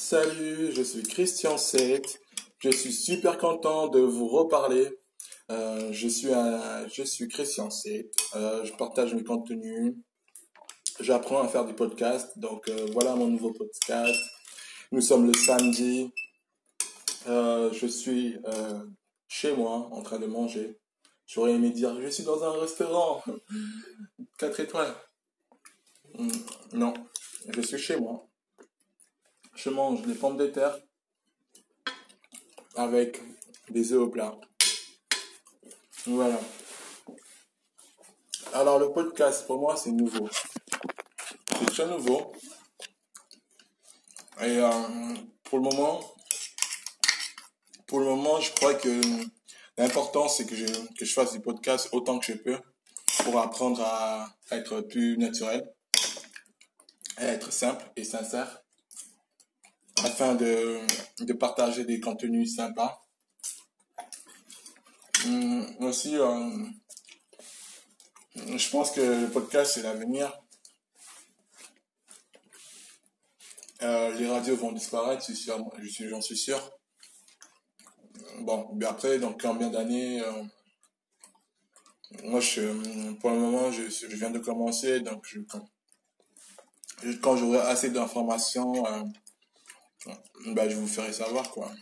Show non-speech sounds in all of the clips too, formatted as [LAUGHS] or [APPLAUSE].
Salut, je suis Christian 7. Je suis super content de vous reparler. Euh, je suis un, je suis Christian 7. Euh, je partage mes contenus. J'apprends à faire du podcast. Donc euh, voilà mon nouveau podcast. Nous sommes le samedi. Je suis chez moi en train de manger. J'aurais aimé dire je suis dans un restaurant. [LAUGHS] 4 étoiles. Hmm, Non, je suis chez moi. Je mange des pommes de terre avec des œufs au plat. Voilà. Alors le podcast pour moi c'est nouveau. C'est très nouveau. Et euh, pour le moment, pour le moment, je crois que l'important c'est que je, que je fasse du podcast autant que je peux pour apprendre à être plus naturel, à être simple et sincère afin de, de partager des contenus sympas. Hum, aussi, euh, je pense que le podcast, c'est l'avenir. Euh, les radios vont disparaître, j'en suis sûr. Bon, mais après, dans combien d'années euh, Moi, je, pour le moment, je, je viens de commencer, donc quand, j'aurai assez d'informations, bah, je vous ferai savoir, quoi.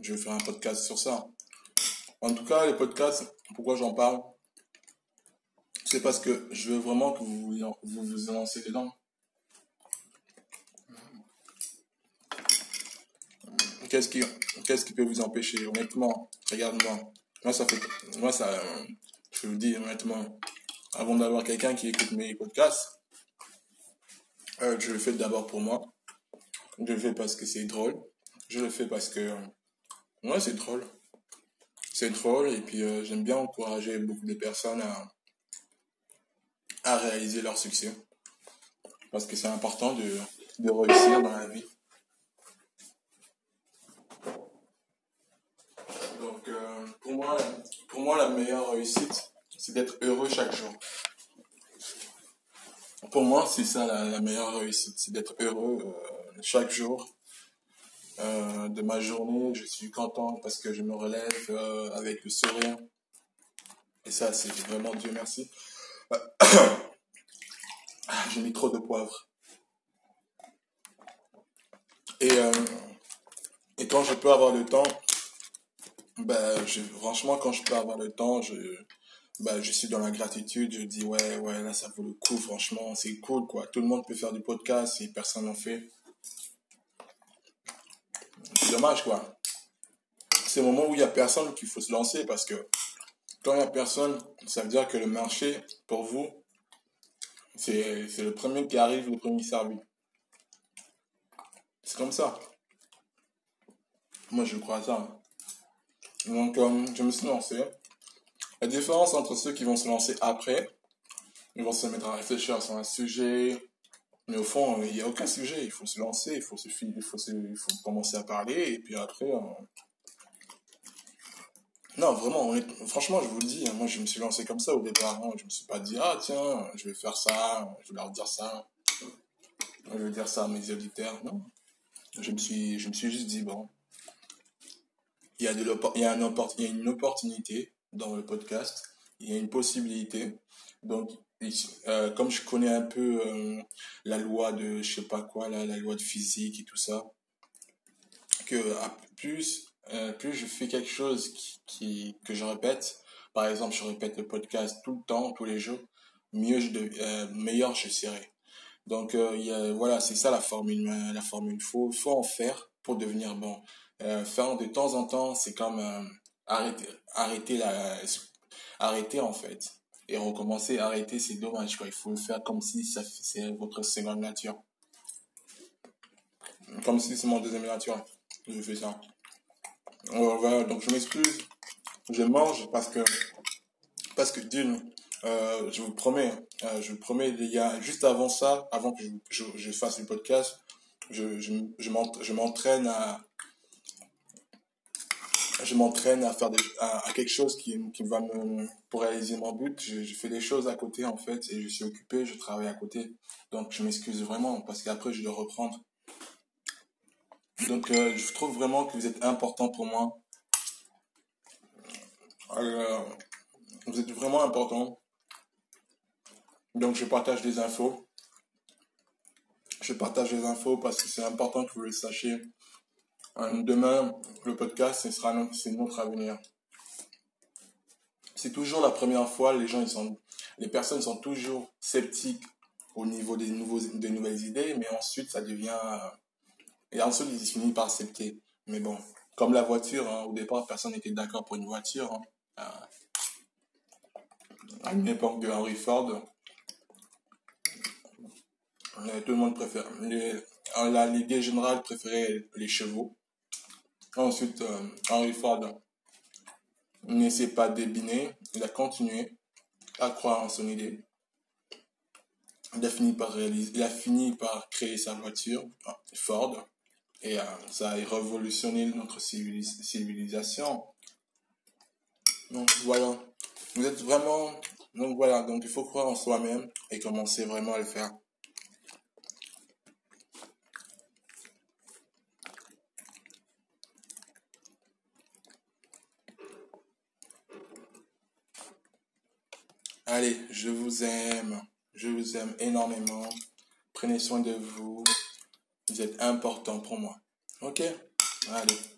Je vais faire un podcast sur ça. En tout cas, les podcasts, pourquoi j'en parle? C'est parce que je veux vraiment que vous vous, vous, lancez dedans. Qu'est-ce qui, qu'est-ce qui peut vous empêcher? Honnêtement, regarde-moi. Moi, ça fait, moi, ça, je vous dis honnêtement, avant d'avoir quelqu'un qui écoute mes podcasts, euh, je le fais d'abord pour moi. Je le fais parce que c'est drôle. Je le fais parce que, ouais, c'est drôle. C'est drôle et puis euh, j'aime bien encourager beaucoup de personnes à, à réaliser leur succès. Parce que c'est important de, de réussir dans la vie. Donc, euh, pour, moi, pour moi, la meilleure réussite, c'est d'être heureux chaque jour. Pour moi, c'est ça la, meilleure réussite, c'est d'être heureux euh, chaque jour euh, de ma journée. Je suis content parce que je me relève euh, avec le sourire. Et ça, c'est vraiment Dieu merci. [COUGHS] J'ai mis trop de poivre. Et, euh, et quand je peux avoir le temps, je, franchement, quand je peux avoir le temps, je, bah, je suis dans la gratitude. Je dis, ouais, ouais, là, ça vaut le coup, franchement, c'est cool, quoi. Tout le monde peut faire du podcast et personne n'en fait. Dommage, quoi. C'est le moment où il y a personne qu'il faut se lancer parce que quand il y a personne, ça veut dire que le marché, pour vous, c'est, le premier qui arrive, le premier servi. C'est comme ça. Moi, je crois à ça. Donc, euh, je me suis lancé. La différence entre ceux qui vont se lancer après, ils vont se mettre à réfléchir sur un sujet, mais au fond, il n'y a aucun sujet. Il faut se lancer, il faut se il faut, se- il faut commencer à parler, et puis après. euh, Non, vraiment, franchement, je vous le dis, hein, moi je me suis lancé comme ça au départ. hein. Je me suis pas dit, ah tiens, je vais faire ça, je vais leur dire ça, je vais dire ça à mes auditeurs. Non. Je me suis, je me suis juste dit, bon, il y a, de il il y a une opportunité dans le podcast, il y a une possibilité. Donc, euh, comme je connais un peu euh, la loi de, je sais pas quoi, la, la loi de physique et tout ça, que plus, euh, plus je fais quelque chose qui, que je répète, par exemple, je répète le podcast tout le temps, tous les jours, mieux je dev- meilleur je serai. Donc, voilà, c'est ça la formule. La formule, faut, faut en faire pour devenir bon. Faire de temps en temps, c'est comme arrêter, arrêter la, arrêter en fait et recommencer. Arrêter, c'est dommage quoi. Il faut le faire comme si c'est votre seconde nature, comme si c'est mon deuxième nature. Je fais ça. Voilà, donc je m'excuse. Je mange parce que parce que d'une, euh, je vous promets, euh, je vous promets les gars, juste avant ça, avant que je, je, fasse le podcast, je, je, je m'entraîne à je m'entraîne à faire à, quelque chose qui, qui va me pour réaliser mon but je, fais des choses à côté en fait et je suis occupé je travaille à côté donc je m'excuse vraiment parce qu'après je dois reprendre Donc, euh, je trouve vraiment que vous êtes important pour moi. Vous êtes vraiment important. Donc, je partage des infos. Je partage des infos parce que c'est important que vous le sachiez. Euh, demain, le podcast, ce sera c'est notre avenir. C'est toujours la première fois, les gens, ils sont, les personnes sont toujours sceptiques au niveau des nouveaux, des nouvelles idées, mais ensuite, ça devient, et ensuite, ils finissent par accepter. Mais bon, comme la voiture, hein, au départ, personne n'était d'accord pour une voiture. Hein. Euh, à une époque de Henry Ford, euh, tout le monde préfère. L'idée générale préférait les chevaux. Ensuite, euh, Henry Ford ne s'est pas débiner. Il a continué à croire en son idée. Il a fini par réaliser, il a fini par créer sa voiture, Ford. Et euh, ça a révolutionné notre civilisation. Donc voilà. Vous êtes vraiment. Donc voilà. Donc il faut croire en soi-même et commencer vraiment à le faire. Allez, je vous aime. Je vous aime énormément. Prenez soin de vous. Vous êtes important pour moi. Ok? Allez.